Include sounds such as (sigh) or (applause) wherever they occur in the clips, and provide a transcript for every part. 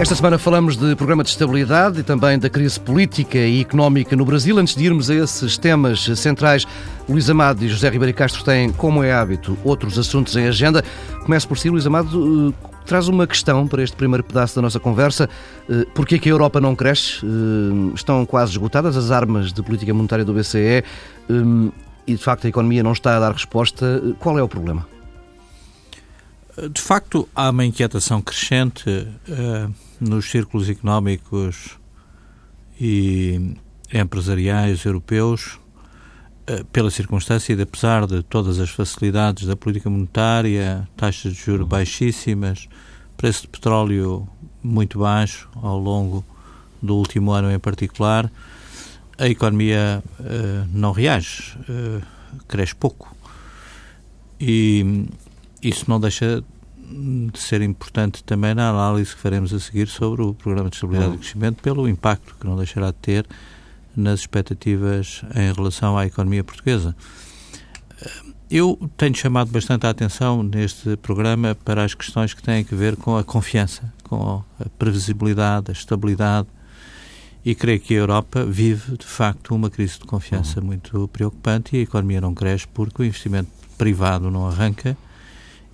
Esta semana falamos de programa de estabilidade e também da crise política e económica no Brasil. Antes de irmos a esses temas centrais, Luís Amado e José Ribeiro Castro têm, como é hábito, outros assuntos em agenda. Começo por si, Luís Amado. Eh, traz uma questão para este primeiro pedaço da nossa conversa. Eh, Porquê é que a Europa não cresce? Eh, estão quase esgotadas as armas de política monetária do BCE e, de facto, a economia não está a dar resposta. Qual é o problema? De facto, há uma inquietação crescente nos círculos económicos e empresariais europeus uh, pela circunstância de, apesar de todas as facilidades da política monetária, taxas de juros baixíssimas, preço de petróleo muito baixo ao longo do último ano em particular, a economia uh, não reage, cresce pouco. E isso não deixa de ser importante também na análise que faremos a seguir sobre o Programa de Estabilidade e uhum. Crescimento, pelo impacto que não deixará de ter nas expectativas em relação à economia portuguesa. Eu tenho chamado bastante a atenção neste programa para as questões que têm a ver com a confiança, com a previsibilidade, a estabilidade, e creio que a Europa vive, de facto, uma crise de confiança uhum. muito preocupante e a economia não cresce porque o investimento privado não arranca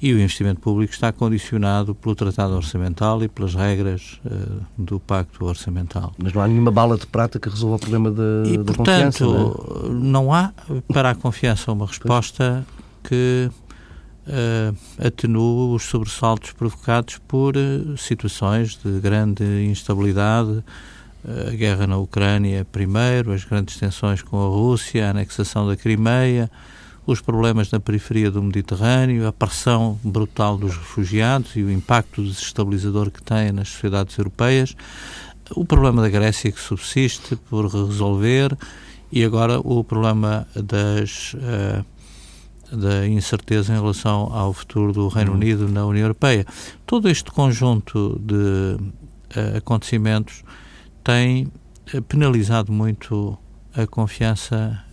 e o investimento público está condicionado pelo Tratado Orçamental e pelas regras uh, do Pacto Orçamental. Mas não há nenhuma bala de prata que resolva o problema da, e, da portanto, confiança? Não, é? não há para a confiança uma resposta que uh, atenue os sobressaltos provocados por uh, situações de grande instabilidade, a guerra na Ucrânia primeiro, as grandes tensões com a Rússia, a anexação da Crimeia, os problemas na periferia do Mediterrâneo, a pressão brutal dos refugiados e o impacto desestabilizador que tem nas sociedades europeias, o problema da Grécia que subsiste por resolver e agora o problema das, uh, da incerteza em relação ao futuro do Reino uhum. Unido na União Europeia. Todo este conjunto de uh, acontecimentos tem uh, penalizado muito a confiança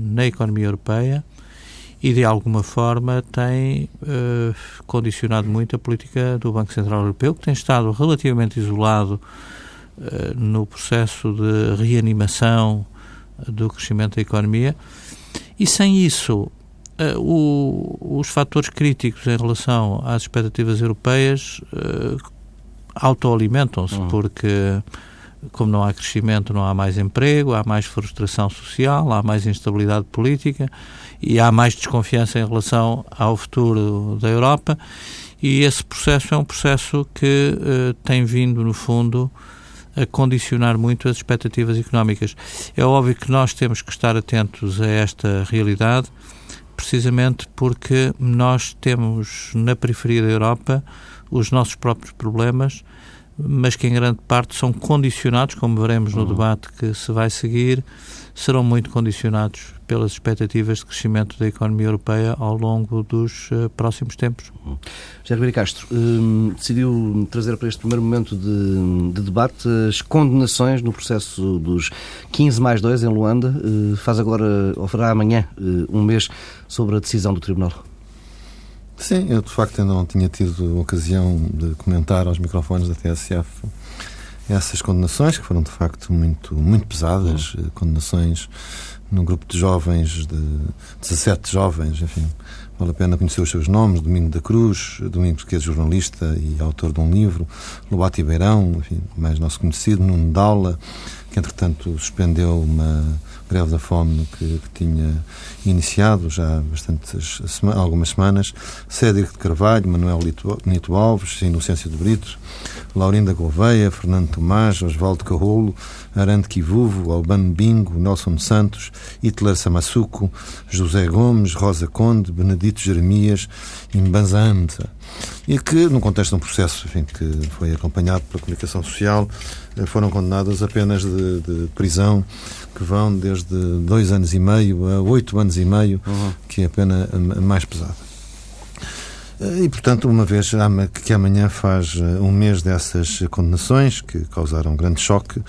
na economia europeia e de alguma forma tem uh, condicionado muito a política do Banco Central Europeu, que tem estado relativamente isolado uh, no processo de reanimação do crescimento da economia. E sem isso, uh, o, os fatores críticos em relação às expectativas europeias autoalimentam-se, uhum. porque como não há crescimento, não há mais emprego, há mais frustração social, há mais instabilidade política e há mais desconfiança em relação ao futuro da Europa. E esse processo é um processo que uh, tem vindo, no fundo, a condicionar muito as expectativas económicas. É óbvio que nós temos que estar atentos a esta realidade, precisamente porque nós temos na periferia da Europa os nossos próprios problemas mas que em grande parte são condicionados, como veremos no uhum. debate que se vai seguir, serão muito condicionados pelas expectativas de crescimento da economia europeia ao longo dos uh, próximos tempos. Uhum. Ribeiro Castro um, decidiu trazer para este primeiro momento de, de, debate as condenações no processo dos 15 mais 2 em Luanda. Uh, faz agora, ou fará amanhã, uh, um mês sobre a decisão do Tribunal. Sim, eu de facto ainda não tinha tido ocasião de comentar aos microfones da TSF essas condenações, que foram de facto muito, muito pesadas, uhum. condenações num grupo de jovens, de 17 jovens, enfim, vale a pena conhecer os seus nomes, Domingo da Cruz, Domingos que é jornalista e autor de um livro, Lobato Beirão, enfim, mais nosso conhecido, Nuno Daula, que entretanto suspendeu uma greve da fome que, que tinha iniciado já há bastantes, algumas semanas, Cédric de Carvalho, Manuel Nito Alves, Inocência de Brito, Laurinda Gouveia, Fernando Tomás, Osvaldo Carrolo, Arante Kivuvo, Albano Bingo, Nelson Santos, Hitler Samassuco, José Gomes, Rosa Conde, Benedito Jeremias e Mbanza E que, no contexto de um processo enfim, que foi acompanhado pela comunicação social, eh, foram condenadas a penas de, de, prisão que vão desde dois anos e meio a oito anos e meio, uhum. que é a pena mais pesada. Eh, e, portanto, uma vez que amanhã faz eh, um mês dessas condenações, que causaram um grande choque,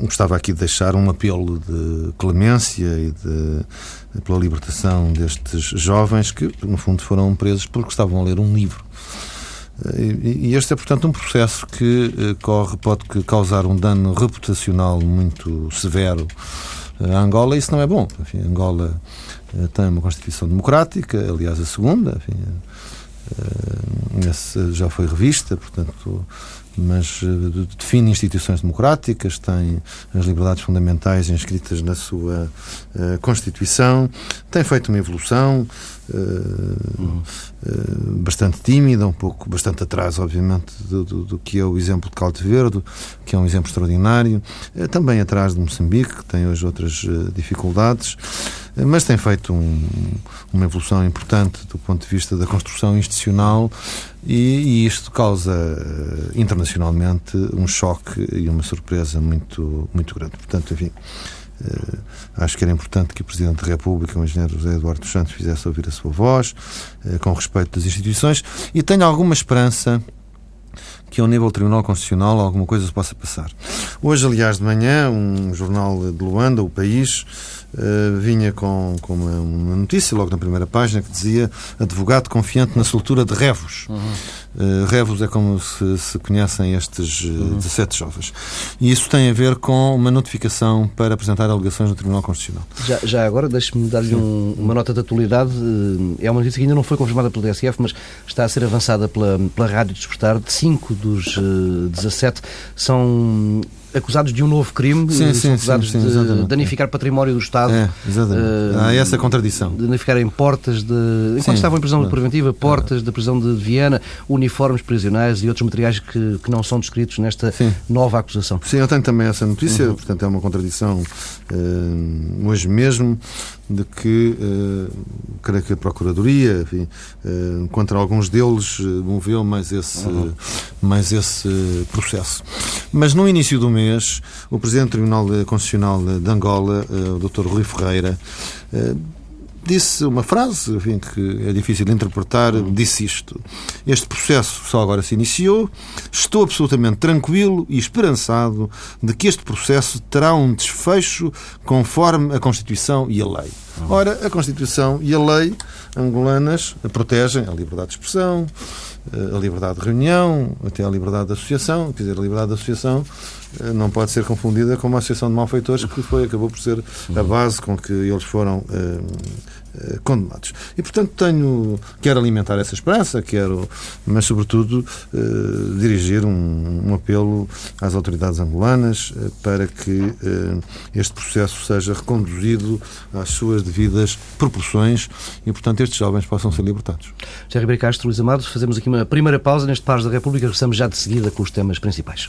gostava aqui de deixar um apelo de clemência e de, pela libertação destes jovens que, no fundo, foram presos porque estavam a ler um livro E este é, portanto, um processo que corre, pode causar um dano reputacional muito severo a Angola, isso não é bom. Enfim, Angola tem uma Constituição democrática, aliás, a segunda, enfim, já foi revista, portanto, mas eh, define instituições democráticas, tem as liberdades fundamentais inscritas na sua uh, Constituição, tem feito uma evolução uh, uh, bastante tímida, um pouco, bastante atrás, obviamente, do, do, do, que é o exemplo de Calde Verde, que é um exemplo extraordinário, também atrás de Moçambique, que tem hoje outras dificuldades mas tem feito um, uma evolução importante do ponto de vista da construção institucional e, e, isto causa uh, internacionalmente um choque e uma surpresa muito, muito grande. Portanto, enfim, uh, acho que era importante que o Presidente da República, o Engenheiro José Eduardo Santos, fizesse ouvir a sua voz, uh, com respeito das instituições, e tenho alguma esperança que ao nível do Tribunal Constitucional alguma coisa se possa passar. Hoje, aliás, de manhã, um jornal de Luanda, O País, Uh, vinha com, com uma, uma, notícia logo na primeira página que dizia advogado confiante na soltura de Revos. Uhum. Uh, Revos é como se, se conhecem estes uh, uhum. 17 jovens. E isso tem a ver com uma notificação para apresentar alegações no Tribunal Constitucional. Já, já agora, deixe-me dar-lhe um, uma nota de atualidade. É uma notícia que ainda não foi confirmada pelo DSF, mas está a ser avançada pela, pela Rádio Despertar. De 5 dos uh, 17 são acusados de um novo crime, sim, sim, acusados sim, de danificar património do Estado. É, exatamente. Uh, Há essa contradição. De danificarem portas de. Enquanto estavam em prisão preventiva, portas da prisão de Viena, uniformes prisionais e outros materiais que, que não são descritos nesta nova acusação. Sim, eu tenho também essa notícia, uhum. portanto é uma contradição uh, hoje mesmo de que uh, creio que a Procuradoria, enfim, uh, contra alguns deles, moveu mais esse, uhum. mais esse processo. Mas no início do mês mês, o Presidente do Tribunal Constitucional de Angola, eh, o Dr. Rui Ferreira, eh, disse uma frase enfim, que é difícil de interpretar, disse isto. Este processo só agora se iniciou. Estou absolutamente tranquilo e esperançado de que este processo terá um desfecho conforme a Constituição e a lei. Ora, a Constituição e a lei angolanas protegem a liberdade de expressão, a liberdade de reunião, até a liberdade de associação. Quer dizer, a liberdade de associação eh, não pode ser confundida com uma associação de malfeitores que foi, acabou por ser a base com que eles foram uh, condenados. E, portanto, tenho, quero alimentar essa esperança, quero, mas, sobretudo, uh, dirigir um, um, apelo às autoridades angolanas para que este processo seja reconduzido às suas devidas proporções e, portanto, estes jovens possam ser libertados. José Ribeiro Castro, Luís Amado, fazemos aqui uma primeira pausa neste Pares da República, regressamos já de seguida com os temas principais.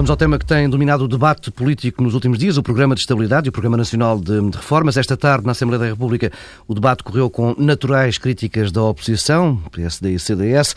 Vamos ao tema que tem dominado o debate político nos últimos dias, o Programa de Estabilidade e o Programa Nacional de, Reformas. Esta tarde, na Assembleia da República, o debate correu com naturais críticas da oposição, PSD e CDS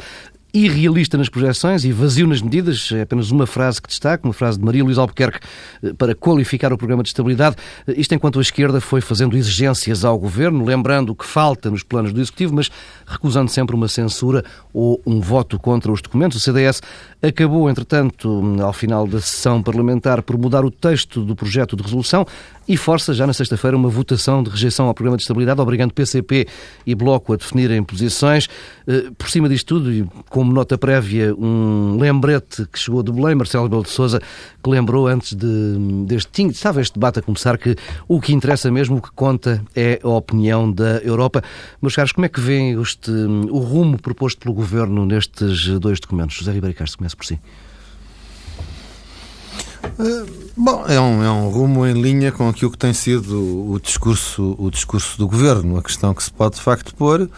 irrealista nas projeções e vazio nas medidas. É apenas uma frase que destaca, uma frase de Maria Luís Albuquerque eh, para qualificar o programa de estabilidade. Eh, isto enquanto a esquerda foi fazendo exigências ao governo, lembrando o que falta nos planos do Executivo, mas recusando sempre uma censura ou um voto contra os documentos. O CDS acabou, entretanto, ao final da sessão parlamentar, por mudar o texto do projeto de resolução e força já na sexta-feira uma votação de rejeição ao programa de estabilidade, obrigando PCP e Bloco a definirem posições. Eh, por cima disto tudo, e como nota prévia, um lembrete que chegou de Belém, Marcelo Belo de Souza, que lembrou antes de, deste, estava este debate a começar, que o que interessa mesmo, o que conta é a opinião da Europa. Meus caros, como é que este, o rumo proposto pelo Governo nestes dois documentos? José Ribeiro Castro, comece por si. Uh, bom, é um, é um rumo em linha com aquilo que tem sido o discurso, o discurso do governo. A questão que se pode de facto pôr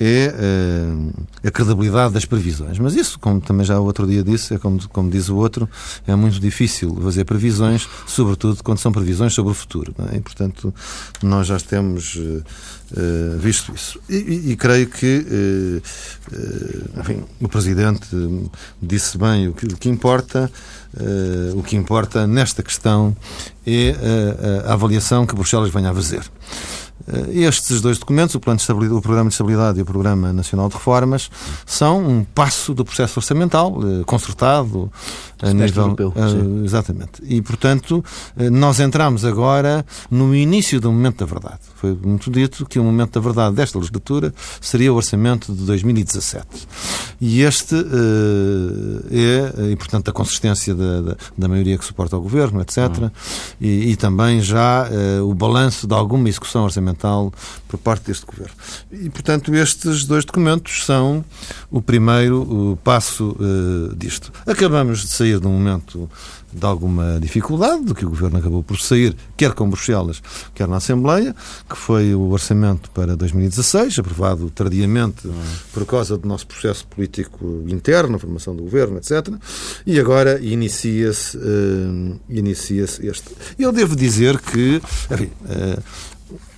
é uh, a credibilidade das previsões. Mas isso, como também já o outro dia disse, é como, como diz o outro, é muito difícil fazer previsões, sobretudo quando são previsões sobre o futuro. É? E, portanto, nós já temos uh, visto isso. E, e, e creio que enfim, o Presidente disse bem o que, o que importa Uh, o que importa nesta questão é a avaliação que Bruxelas venha a fazer. Eh, estes dois documentos, o, plano de estabilidade, o Programa de Estabilidade e o Programa Nacional de Reformas, são um passo do processo orçamental eh, concertado a nível. Europeu, uh, exatamente. E, portanto, nós entramos agora no início do momento da verdade. Foi muito dito que o momento da verdade desta legislatura seria o orçamento de 2017. E este uh, é, e portanto, a consistência da, da, da, maioria que suporta o governo, etc. Uhum. E, e, também já uh, o balanço de alguma execução orçamental por parte deste governo. E, portanto, estes dois documentos são o primeiro o passo uh, disto. Acabamos de sair de um momento de alguma dificuldade, do que o Governo acabou por sair, quer com Bruxelas, quer na Assembleia, que foi o orçamento para 2016, aprovado tardiamente por causa do nosso processo político interno, a formação do Governo, etc. E agora inicia-se uh, inicia este. Eu devo dizer que, enfim, uh,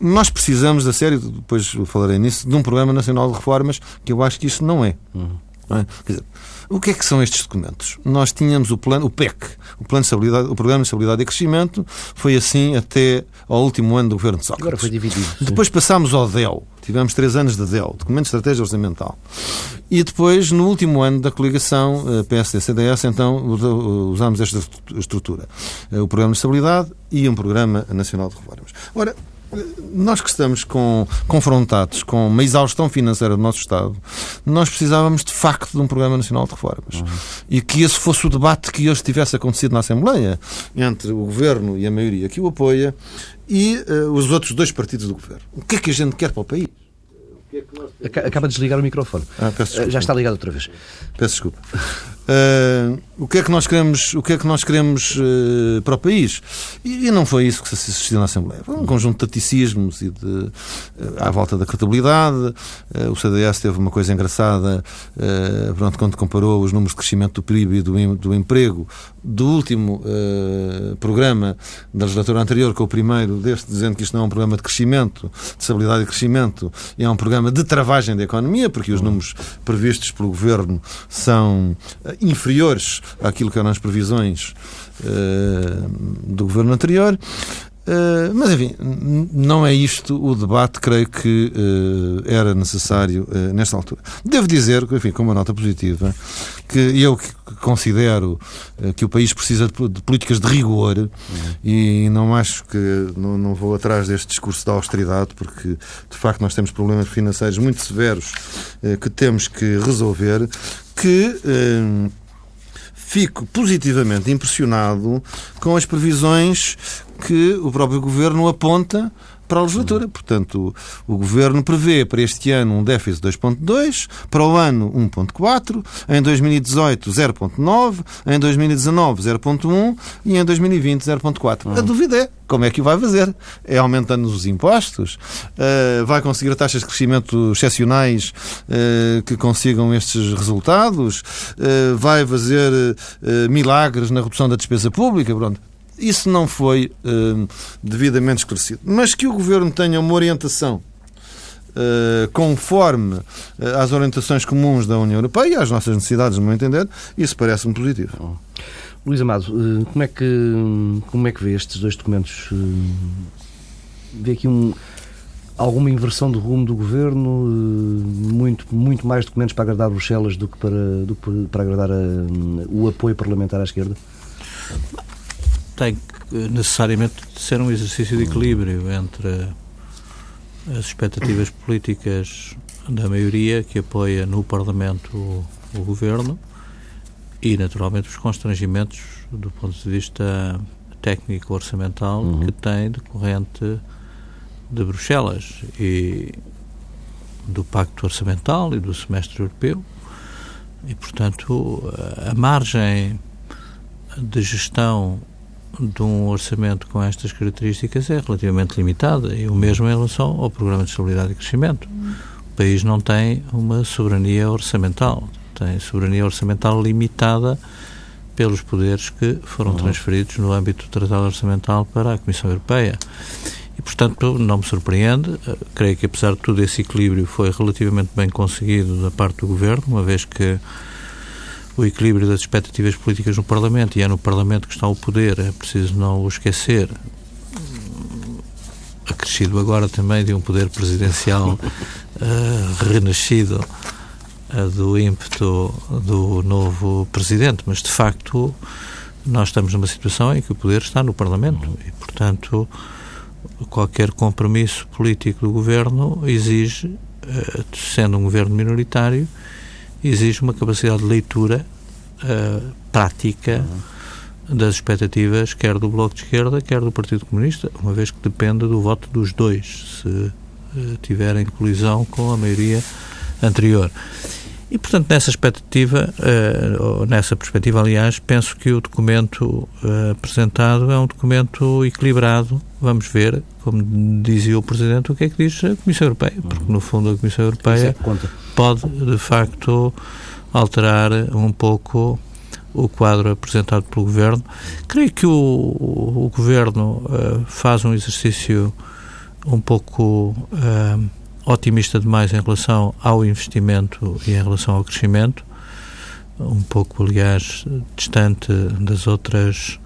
nós precisamos, a sério, depois falarei nisso, de um Programa Nacional de Reformas, que eu acho que isso não é. Uhum. É? Dizer, o que é que são estes documentos? Nós tínhamos o plano, o PEC, o plano de estabilidade, o Programa de Estabilidade e Crescimento, foi assim até ao último ano do governo de Sócrates. Agora foi dividido. Depois passámos ao DEL. Tivemos três anos de DEL, Documento de Estratégia Orçamental. E depois, no último ano da coligação eh, PSD-CDS, então usámos esta estrutura. Eh, o Programa de Estabilidade e um Programa Nacional de Reformas. Ora, nós que estamos com, confrontados com uma exaustão financeira do nosso Estado, nós precisávamos de facto de um Programa Nacional de Reformas. Uhum. E que esse fosse o debate que hoje tivesse acontecido na Assembleia entre o Governo e a maioria que o apoia e uh, os outros dois partidos do Governo. O que é que a gente quer para o país? Acaba de desligar o microfone. Ah, eh, Já está ligado outra vez. Peço desculpa. Uh, o que é que nós queremos, o que é que nós queremos uh, para o país? E, e, não foi isso que se assistiu na Assembleia. Foi um conjunto de taticismos e de, uh, à volta da credibilidade. o CDS teve uma coisa engraçada pronto, quando comparou os números de crescimento do PIB e do, do emprego do último programa da legislatura anterior com o primeiro deste, dizendo que isto não é um programa de crescimento, de estabilidade e crescimento, é um programa de travagem da economia, porque os números previstos pelo Governo são inferiores àquilo que eram as previsões uh, do governo anterior. Uh, mas, enfim, não é isto o debate, creio que uh, era necessário uh, nesta altura. Devo dizer, enfim, com uma nota positiva, que eu considero que o país precisa de, de políticas de rigor uhum. e não acho que. Não, não, vou atrás deste discurso da austeridade, porque de facto nós temos problemas financeiros muito severos que temos que resolver. Que fico positivamente impressionado com as previsões que o próprio governo aponta para a legislatura. Portanto, o, o Governo prevê para este ano um déficit de 2,2, para o ano 1,4, em 2018 0,9, em 2019 0,1 e em 2020 0,4. Uhum. A dúvida é como é que o vai fazer? É aumentando os impostos? Uh, vai conseguir taxas de crescimento excepcionais uh, que consigam estes resultados? Uh, vai fazer milagres na redução da despesa pública? Pronto. Isso não foi uh, devidamente esclarecido. Mas que o Governo tenha uma orientação Uh, conforme uh, às orientações comuns da União Europeia e às nossas necessidades, no meu entender, isso parece-me positivo. Oh. Luís Amado, uh, como, é que, como é que vê estes dois documentos? vê aqui um, alguma inversão de rumo do governo? muito, muito mais documentos para agradar Bruxelas do que para, do para agradar a, o apoio parlamentar à esquerda? Tem que necessariamente ser um exercício de equilíbrio entre as expectativas políticas da maioria que apoia no Parlamento o, o governo e, naturalmente, os constrangimentos do ponto de vista técnico orçamental uhum. que tem decorrente de Bruxelas e do Pacto Orçamental e do Semestre Europeu. E, portanto, a margem de gestão de um orçamento com estas características é relativamente limitada e o mesmo em relação ao Programa de Estabilidade e Crescimento. O país não tem uma soberania orçamental, tem soberania orçamental limitada pelos poderes que foram uhum. transferidos no âmbito do Tratado Orçamental para a Comissão Europeia. E, portanto, não me surpreende. Eh, creio que, apesar de tudo, esse equilíbrio foi relativamente bem conseguido da parte do Governo, uma vez que o equilíbrio das expectativas políticas no Parlamento e é no Parlamento que está o poder, é preciso não o esquecer. Acrescido agora também de um poder presidencial uh, (laughs) renascido uh, do ímpeto do novo presidente, mas de facto nós estamos numa situação em que o poder está no Parlamento e, portanto, qualquer compromisso político do governo exige, eh, sendo um governo minoritário, exige uma capacidade de leitura uh, prática uhum. das expectativas, quer do Bloco de Esquerda, quer do Partido Comunista, uma vez que depende do voto dos dois, se uh, tiverem colisão com a maioria anterior. E, portanto, nessa expectativa, uh, ou nessa perspectiva, aliás, penso que o documento uh, apresentado é um documento equilibrado. Vamos ver, como dizia o Presidente, o que é que diz a Comissão Europeia, porque, no fundo, a Comissão Europeia pode, de facto, alterar um pouco o quadro apresentado pelo Governo. Creio que o, o, o Governo uh, faz um exercício um pouco otimista demais em relação ao investimento e em relação ao crescimento, um pouco, aliás, distante das outras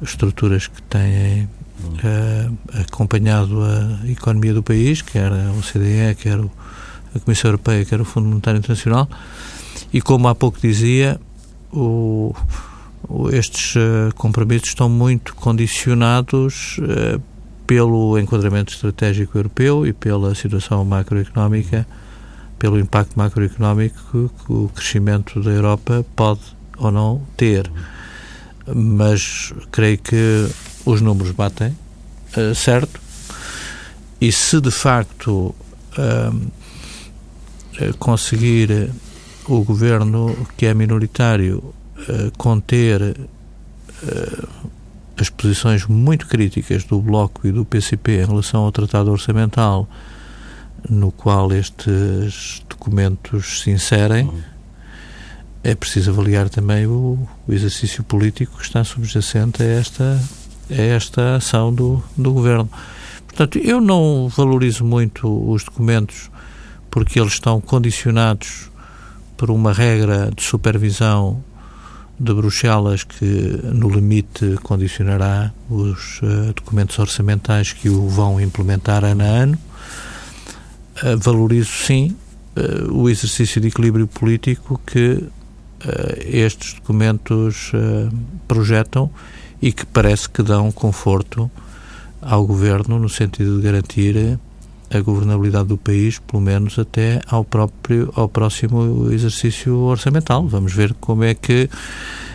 estruturas que têm uh, acompanhado a economia do país, quer a OCDE, quer a Comissão Europeia, quer o Fundo Monetário Internacional, e como há pouco dizia, o, estes uh, compromissos estão muito condicionados uh, pelo enquadramento estratégico europeu e pela situação macroeconómica, pelo impacto macroeconómico que o crescimento da Europa pode ou não ter. Mas creio que os números batem, uh, certo? E se de facto uh, conseguir o governo que é minoritário uh, conter as posições muito críticas do Bloco e do PCP em relação ao Tratado Orçamental, no qual estes documentos se inserem, é preciso avaliar também o, o exercício político que está subjacente a esta, a esta ação do, do Governo. Portanto, eu não valorizo muito os documentos porque eles estão condicionados por uma regra de supervisão de Bruxelas que, no limite, condicionará os uh, documentos orçamentais que o vão implementar ano a ano. Uh, valorizo, sim, uh, o exercício de equilíbrio político que estes documentos projetam e que parece que dão conforto ao Governo no sentido de garantir a governabilidade do país, pelo menos até ao próprio ao próximo exercício orçamental. Vamos ver como é que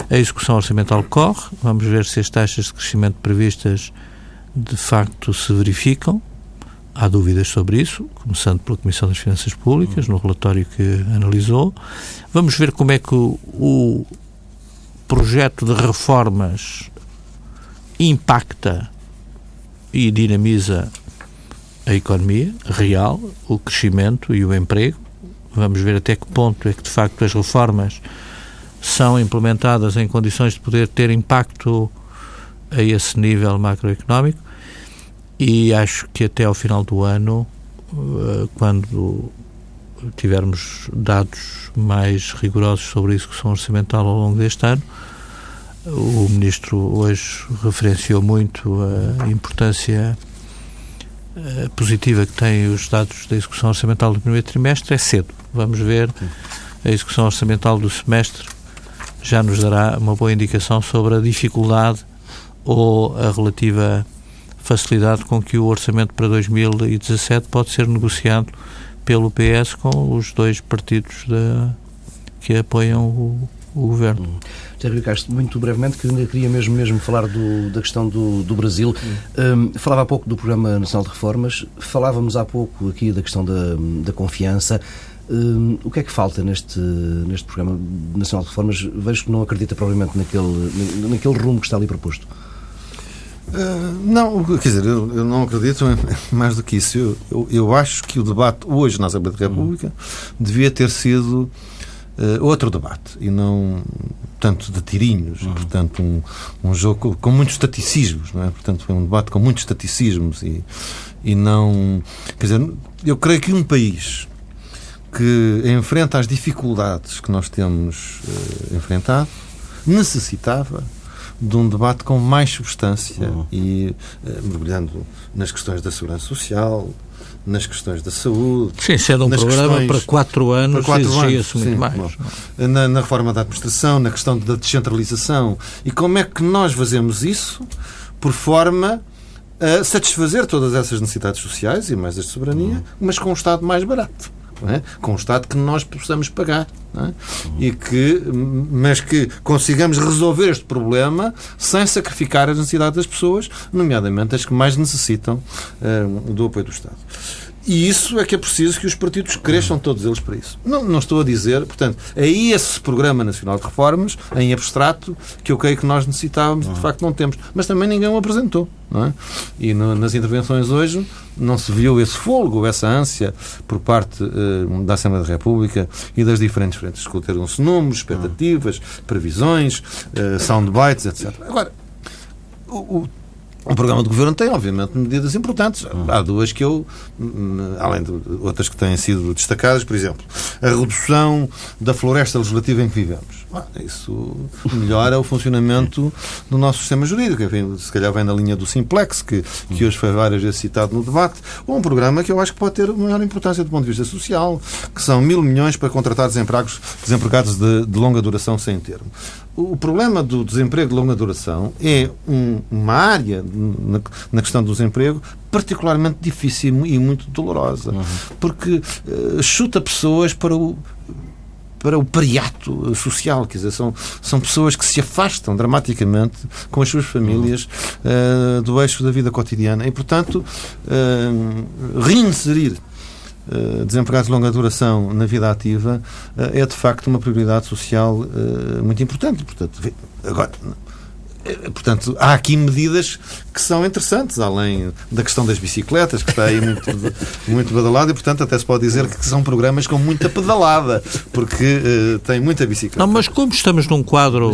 a execução orçamental corre, vamos ver se as taxas de crescimento previstas de facto se verificam. Há dúvidas sobre isso, começando pela Comissão das Finanças Públicas, no relatório que analisou. Vamos ver como é que o, o projeto de reformas impacta e dinamiza a economia real, o crescimento e o emprego. Vamos ver até que ponto é que, de facto, as reformas são implementadas em condições de poder ter impacto a esse nível macroeconómico. E acho que até ao final do ano, eh, quando tivermos dados mais rigorosos sobre a execução orçamental ao longo deste ano, o Ministro hoje referenciou muito a importância positiva que têm os dados da execução orçamental do primeiro trimestre é cedo. Vamos ver a execução orçamental do semestre já nos dará uma boa indicação sobre a dificuldade ou a relativa facilidade com que o orçamento para 2017 pode ser negociado pelo PS com os dois partidos que apoiam o, o governo. Hum. Castro, muito brevemente, que queria mesmo, mesmo falar do, da questão do, do Brasil. Um, falava há pouco do Programa Nacional de Reformas, falávamos há pouco aqui da questão da, da confiança. Um, o que é que falta neste, neste Programa Nacional de Reformas? Vejo que não acredita provavelmente naquele, naquele rumo que está ali proposto. Uh, não, quer dizer, eu, eu, não acredito mais do que isso. Eu, eu, eu, acho que o debate hoje na Assembleia da República devia ter sido uh, outro debate e não tanto de tirinhos, uhum. portanto um, um jogo com muitos estaticismos, não é? Portanto foi um debate com muitos estaticismos e, e não, quer dizer, eu creio que um país que enfrenta as dificuldades que nós temos uh, enfrentado, necessitava de um debate com mais substância uhum. e uh, mergulhando nas questões da segurança social, nas questões da saúde. Sim, sendo um programa para quatro anos, exigia-se muito sim, mais. Bom, na, na, reforma da administração, na questão da descentralização. E como é que nós fazemos isso? Por forma a satisfazer todas essas necessidades sociais e mais as de soberania, mas com um Estado mais barato é? com Estado que nós possamos pagar. É? E que, mas que consigamos resolver este problema sem sacrificar as necessidades das pessoas, nomeadamente as que mais necessitam uh, do apoio do Estado. E isso é que é preciso que os partidos cresçam todos eles para isso. Não, não estou a dizer, portanto, é esse Programa Nacional de Reformas, em abstrato, que eu creio que nós necessitávamos e de facto não temos. Mas também ninguém o apresentou. É? E no, nas intervenções hoje não se viu esse folgo, essa ânsia por parte uh, da Assembleia da República e das diferentes frentes. Discutiram-se números, expectativas, previsões, uh, soundbites, etc. Agora, o, o o programa do governo tem, obviamente, medidas importantes. Há duas que eu, hum, além de outras que têm sido destacadas, por exemplo, a redução da floresta legislativa em que vivemos. Isso melhora o funcionamento do nosso sistema jurídico. Enfim, se calhar vem na linha do Simplex, que, que hoje foi várias vezes citado no debate, ou um programa que eu acho que pode ter maior importância do ponto de vista social, que são mil milhões para contratar desempregados, desempregados de, de longa duração sem termo. O problema do desemprego de longa duração é um, uma área na, na, questão do desemprego particularmente difícil e muito dolorosa, uhum. porque uh, chuta pessoas para o para o pariato social, quer dizer, são, são pessoas que se afastam dramaticamente com as suas famílias uh, do eixo da vida cotidiana e, portanto, uh, reinserir uh, desempregados de longa duração na vida ativa é de facto uma prioridade social muito importante. Portanto, agora, portanto, há aqui medidas que são interessantes, além da questão das bicicletas, que está aí muito, (laughs) muito badalada, e, portanto, até se pode dizer que são programas com muita pedalada, porque uh, tem muita bicicleta. Não, mas como estamos num quadro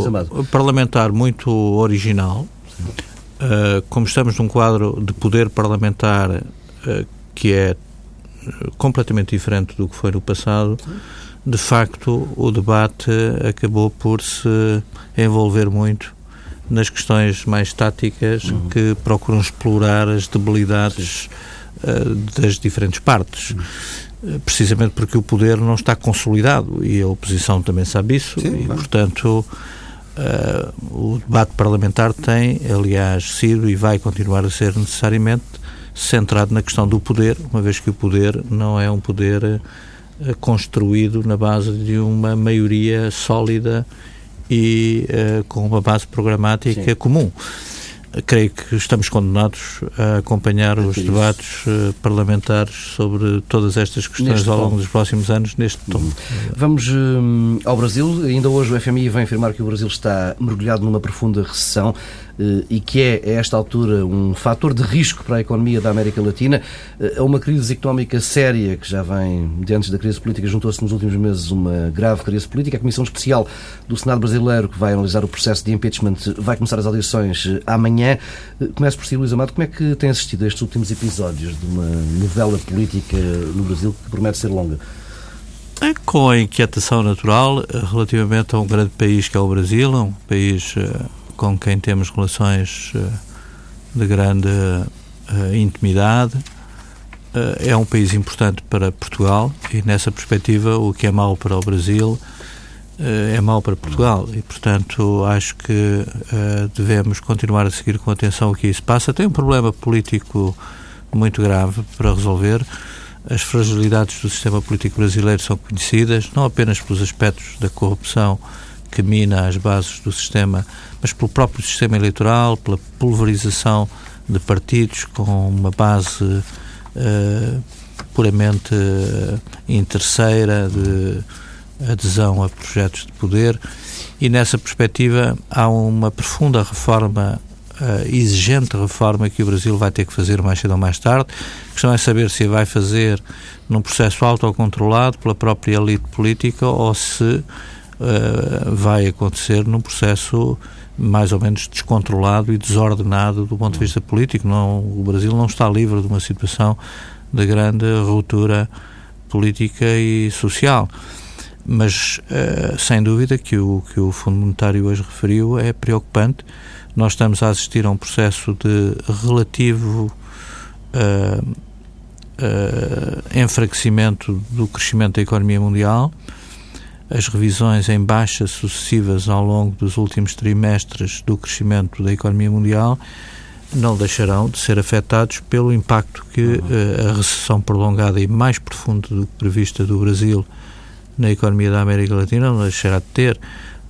parlamentar muito original, uh, como estamos num quadro de poder parlamentar uh, que é completamente diferente do que foi no passado, de facto, o debate acabou por se envolver muito nas questões mais táticas uhum. que procuram explorar as debilidades uh, das diferentes partes. Uhum. Precisamente porque o poder não está consolidado e a oposição também sabe isso, Sim, e, portanto, uh, o debate parlamentar tem, aliás, sido e vai continuar a ser necessariamente centrado na questão do poder, uma vez que o poder não é um poder construído na base de uma maioria sólida e uh, com uma base programática Sim. comum. Creio que estamos condenados a acompanhar é os isso. debates uh, parlamentares sobre todas estas questões neste ao longo tom. dos próximos anos neste tom. Uhum. Vamos uh, ao Brasil. Ainda hoje o FMI vem afirmar que o Brasil está mergulhado numa profunda recessão. Eh, e que é, a esta altura, um fator de risco para a economia da América Latina, eh, a uma crise económica séria que já vem de antes da crise política, juntou-se nos últimos meses uma grave crise política. A Comissão Especial do Senado Brasileiro, que vai analisar o processo de impeachment, vai começar as audições eh, amanhã. Começo por si, Luís Amado, como é que tem assistido a estes últimos episódios de uma novela política no Brasil que promete ser longa? É com a inquietação natural relativamente a um grande país que é o Brasil, um país com quem temos relações eh, de grande eh, intimidade. Eh, é um país importante para Portugal e, nessa perspectiva, o que é mau para o Brasil é mau para Portugal e, portanto, acho que devemos continuar a seguir com atenção o que isso passa. Tem um problema político muito grave para resolver. As fragilidades do sistema político brasileiro são conhecidas, não apenas pelos aspectos da corrupção que mina as bases do sistema, mas pelo próprio sistema eleitoral, pela pulverização de partidos com uma base uh, puramente uh, interesseira de adesão a projetos de poder e nessa perspectiva há uma profunda reforma uh, exigente reforma que o Brasil vai ter que fazer mais cedo ou mais tarde. A questão é saber se vai fazer num processo autocontrolado pela própria elite política ou se uh, vai acontecer num processo mais ou menos descontrolado e desordenado do ponto de vista político. Não, o Brasil não está livre de uma situação de grande ruptura política e social. Mas, uh, sem dúvida, que o que o Fundo Monetário hoje referiu é preocupante. Nós estamos a assistir a um processo de relativo uh, enfraquecimento do crescimento da economia mundial. As revisões em baixa sucessivas ao longo dos últimos trimestres do crescimento da economia mundial não deixarão de ser afetados pelo impacto que uh, a recessão prolongada e mais profunda do que prevista do Brasil na economia da América Latina não deixará de ter.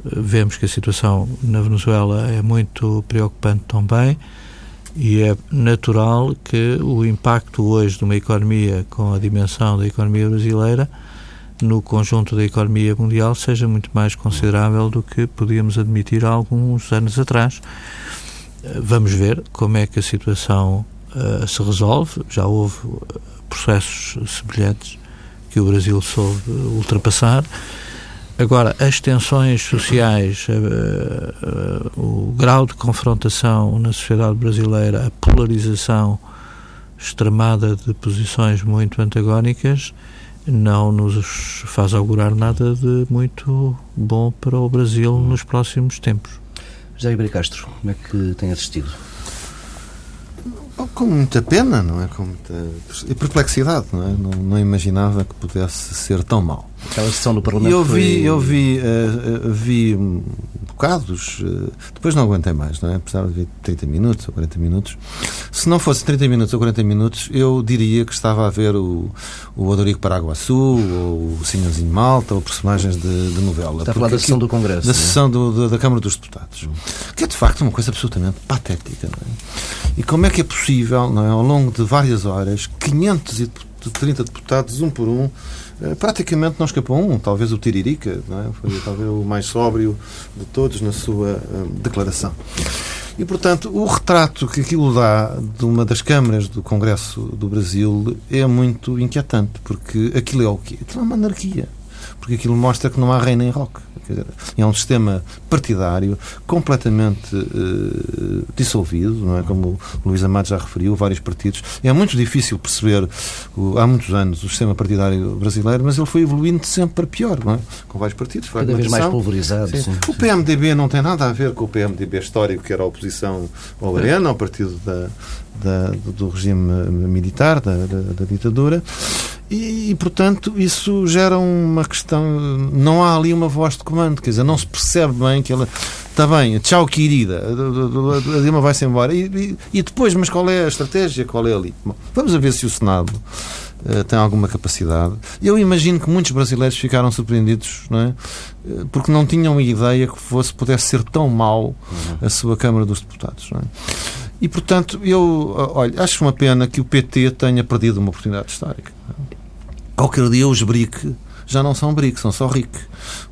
Uh, vemos que a situação na Venezuela é muito preocupante também e é natural que o impacto hoje de uma economia com a dimensão da economia brasileira no conjunto da economia mundial seja muito mais considerável do que podíamos admitir há alguns anos atrás. Vamos ver como é que a situação uh, se resolve. Já houve eh, processos semelhantes que o Brasil soube ultrapassar. Agora, as tensões sociais, uh, uh, o grau de confrontação na sociedade brasileira, a polarização extremada de posições muito antagónicas, não nos faz augurar nada de muito bom para o Brasil nos próximos tempos. José Ribeiro Castro, como é que tem assistido? Com muita pena, não é? Com muita perplexidade, não é? Não, não imaginava que pudesse ser tão mal. Aquela sessão do Parlamento eu vi, foi... Eu vi, uh, vi bocados, uh, depois não aguentei mais, não é? Precisava de ver 30 minutos ou 40 minutos. Se não fosse 30 minutos ou 40 minutos, eu diria que estava a ver o, o Odorico Paraguaçu, ou o Senhorzinho Malta, ou personagens de, de novela. Está a falar da sessão do Congresso. Da é? sessão do, da Câmara dos Deputados. Que é, de facto, uma coisa absolutamente patética, não é? E como é que é possível, não é? Ao longo de várias horas, 530 deputados, um por um, eh, praticamente não escapou um, talvez o Tiririca, é? foi talvez o mais sóbrio de todos na sua um, declaração. E, portanto, o retrato que aquilo dá de uma das câmaras do Congresso do Brasil é muito inquietante, porque aquilo é o quê? É uma anarquia. Porque aquilo mostra que não há rei nem rock. É um sistema partidário completamente uh, dissolvido, não é? Como o Luís Amado já referiu, vários partidos. É muito difícil perceber, uh, há muitos anos, o sistema partidário brasileiro, mas ele foi evoluindo sempre para pior, não é? Com vários partidos. Cada vez mais pulverizado. Sim. Sim. O PMDB não tem nada a ver com o PMDB histórico, que era a oposição ao Arena, ao partido da, da, do regime militar, da, da, da ditadura. E, e, portanto, isso gera uma questão. Não há ali uma voz de comando, quer dizer, não se percebe bem que ela. Está bem, tchau, querida, a Dilma vai-se embora. E, e, e, depois, mas qual é a estratégia? Qual é ali? Bom, vamos a ver se o Senado uh, tem alguma capacidade. Eu imagino que muitos brasileiros ficaram surpreendidos, não é? Eh, porque não tinham ideia que fosse, pudesse ser tão mal a sua Câmara dos Deputados, não é? E, portanto, eu olha, acho uma pena que o PT tenha perdido uma oportunidade histórica. Qualquer dia os BRIC já não são BRIC, são só RIC.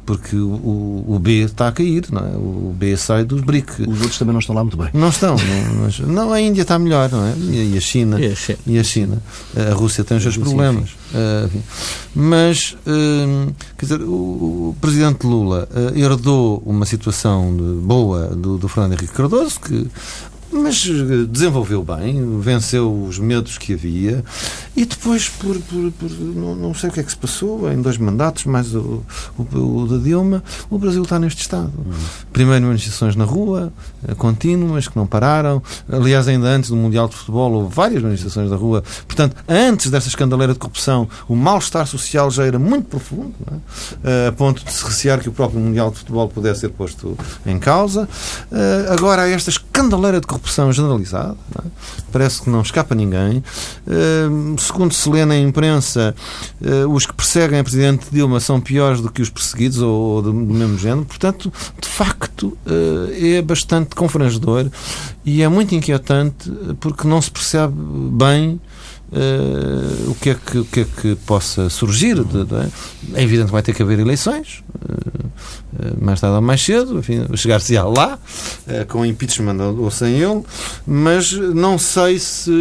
Porque o, o, B está a cair, não é? O B sai dos BRIC. Os outros também não estão lá muito bem. Não estão. não, mas, não, a Índia está melhor, não é? E, a China. E a China. E a, China. a Rússia tem os seus problemas. Uh, mas, uh, quer dizer, o, o presidente Lula uh, herdou uma situação de, boa do, do Fernando Henrique Cardoso, que mas eh, desenvolveu bem, venceu os medos que havia e depois, por, por, por não, não, sei o que é que se passou, em dois mandatos, mais o, o, o da Dilma, o Brasil está neste estado. Uhum. Primeiro, manifestações na rua, eh, contínuas, que não pararam. Aliás, ainda antes do Mundial de Futebol, houve várias manifestações na rua. Portanto, antes dessa escandaleira de corrupção, o mal-estar social já era muito profundo, é? a ponto de se recear que o próprio Mundial de Futebol pudesse ser posto em causa. Agora, há esta escandaleira de corrupção corrupção generalizada, é? parece que não escapa ninguém. Uh, segundo se lê na imprensa, uh, os que perseguem a Presidente Dilma são piores do que os perseguidos ou, ou do, do, mesmo género. Portanto, de facto, uh, é bastante confrangedor e é muito inquietante porque não se percebe bem Uh, o, que é que, o que é que possa surgir. De, de, é evidente que vai ter que haver eleições, uh, uh, mais tarde ou mais cedo, chegar-se-á lá, com impeachment ou sem ele, mas não sei se.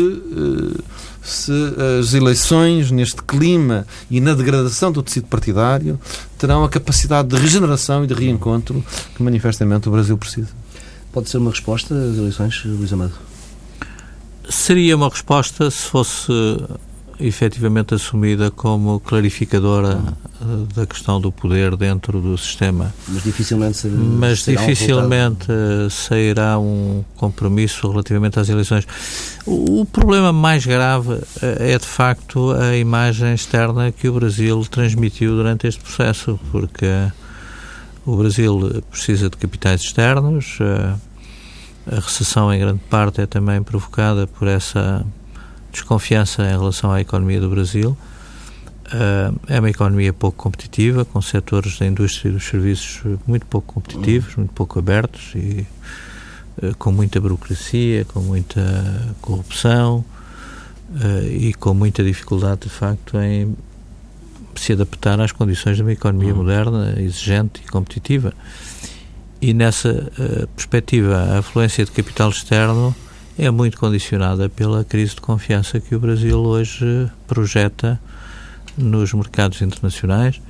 se as eleições, neste clima e na degradação do tecido partidário, terão a capacidade de regeneração e de reencontro que manifestamente o Brasil precisa. Pode ser uma resposta às eleições, Luís Amado? Seria uma resposta se fosse efetivamente assumida como clarificadora uhum. da questão do poder dentro do sistema. Mas dificilmente, Mas dificilmente um sairá um compromisso relativamente às eleições. O, o problema mais grave é, de facto, a imagem externa que o Brasil transmitiu durante este processo, porque o Brasil precisa de capitais externos, a recessão, em grande parte, é também provocada por essa desconfiança em relação à economia do Brasil. é uma economia pouco competitiva, com setores da indústria e dos serviços muito pouco competitivos, muito pouco abertos e com muita burocracia, com muita corrupção e com muita dificuldade, de facto, em se adaptar às condições de uma economia moderna, exigente e competitiva. E nessa uh, perspectiva, a afluência de capital externo é muito condicionada pela crise de confiança que o Brasil hoje projeta nos mercados internacionais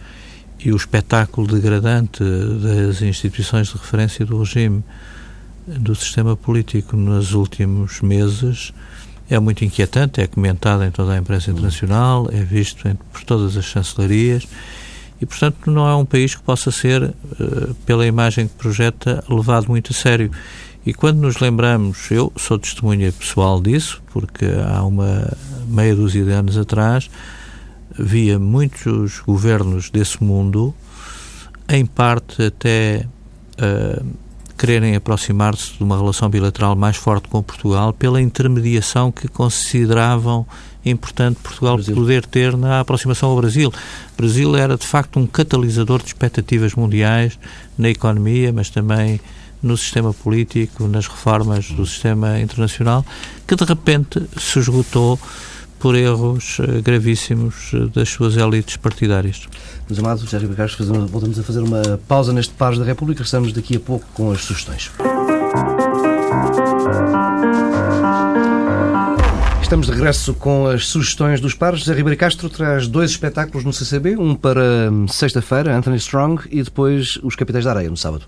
e o espetáculo degradante das instituições de referência do regime do sistema político nos últimos meses é muito inquietante, é comentado em toda a imprensa internacional, é visto por todas as chancelarias e, portanto, não é um país que possa ser, uh, pela imagem que projeta, levado muito a sério. E quando nos lembramos, eu sou testemunha pessoal disso, porque há uma meia dúzia de anos atrás via muitos governos desse mundo, em parte até uh, quererem aproximar-se de uma relação bilateral mais forte com Portugal pela intermediação que consideravam importante Portugal Brasil. poder ter na aproximação ao Brasil. O Brasil era, de facto, um catalisador de expectativas mundiais na economia, mas também no sistema político, nas reformas do sistema internacional, que de repente se esgotou por erros eh, gravíssimos eh, das suas elites partidárias. Meus amados, Sérgio Bacars, voltamos a fazer uma pausa neste Pares da República. Estamos daqui a pouco com as sugestões. Estamos de regresso com as sugestões dos pares. José Ribeiro Castro traz dois espetáculos no CCB, um para hum, sexta-feira, Anthony Strong, e depois Os Capitães da Areia, no sábado.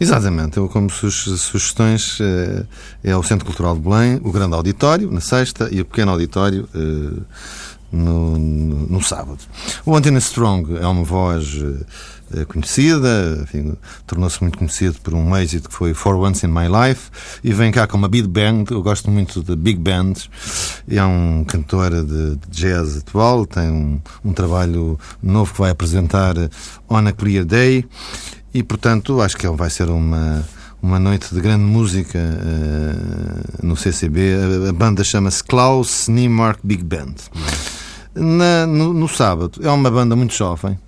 Exatamente. Eu, como sugestões, eh, é o Centro Cultural de Belém, o Grande Auditório, na sexta, e o Pequeno Auditório, eh, no, no, no sábado. O Anthony Strong é uma voz eh, conhecida, tornou-se muito conhecido por um êxito que foi For Once in My Life e vem cá com uma big band, eu gosto muito de big bands, é um cantor de, de jazz atual, tem um, um, trabalho novo que vai apresentar On a Clear Day e, portanto, acho que vai ser uma uma noite de grande música uh, no CCB. A, a banda chama-se Klaus Niemark Big Band. Na, no, no, sábado, é uma banda muito jovem, eh,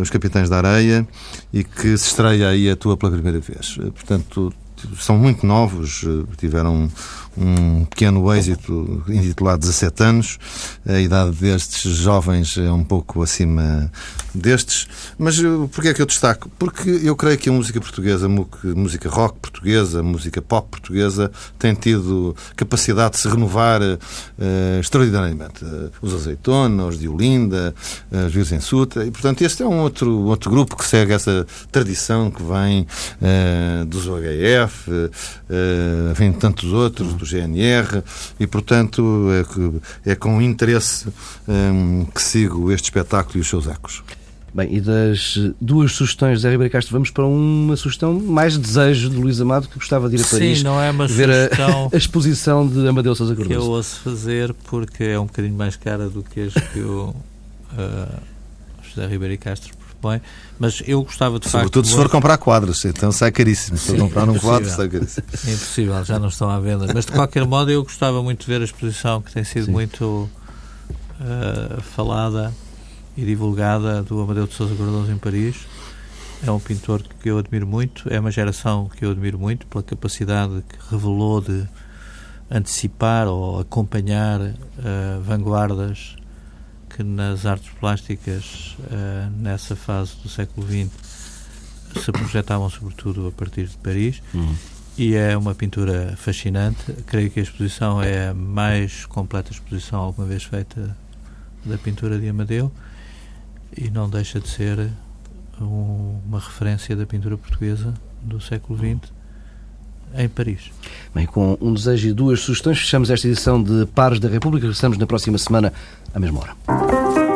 os Capitães da Areia, e que se estreia aí a tua pela primeira vez. Eh, portanto, são muito novos, eh, tiveram um pequeno êxito intitulado 17 anos. A idade destes jovens é um pouco acima destes. Mas eh, porquê é que eu destaco? Porque eu creio que a música portuguesa, música rock portuguesa, música pop portuguesa, tem tido capacidade de se renovar uh, extraordinariamente. Os Azeitona, os de Olinda, uh, os Virgem Suta. E, portanto, este é um outro, outro grupo que segue essa tradição que vem uh, dos OHF, uh, vem de tantos outros, do GNR, e, portanto, é, é com interesse um, que sigo este espetáculo e os seus ecos. Bem, e das duas sugestões de Zé Ribeiro Castro, vamos para uma sugestão mais desejo de Luís Amado, que gostava de ir a Paris Sim, não é uma ver a, (laughs) a, exposição de Amadeu Sousa Cardoso. Que eu ouço fazer porque é um bocadinho mais cara do que as que o uh, José Ribeiro Castro propõe, mas eu gostava de Sobretudo facto... Sobretudo se for comprar quadros, então sai caríssimo. Se for comprar um quadro, sai caríssimo. É impossível, já não estão à venda. Mas de qualquer modo eu gostava muito de ver a exposição que tem sido Sim. muito uh, falada e divulgada do Amadeu de Sousa Cardoso em Paris. É um pintor que eu admiro muito, é uma geração que eu admiro muito pela capacidade que revelou de antecipar ou acompanhar uh, vanguardas que nas artes plásticas, uh, nessa fase do século XX, se projetavam sobretudo a partir de Paris. Uhum. E é uma pintura fascinante. Creio que a exposição é a mais completa exposição alguma vez feita da pintura de Amadeu e não deixa de ser um, uma referência da pintura portuguesa do século XX em Paris. Bem, com um desejo e duas sugestões, fechamos esta edição de Pares da República. Regressamos na próxima semana, à mesma hora.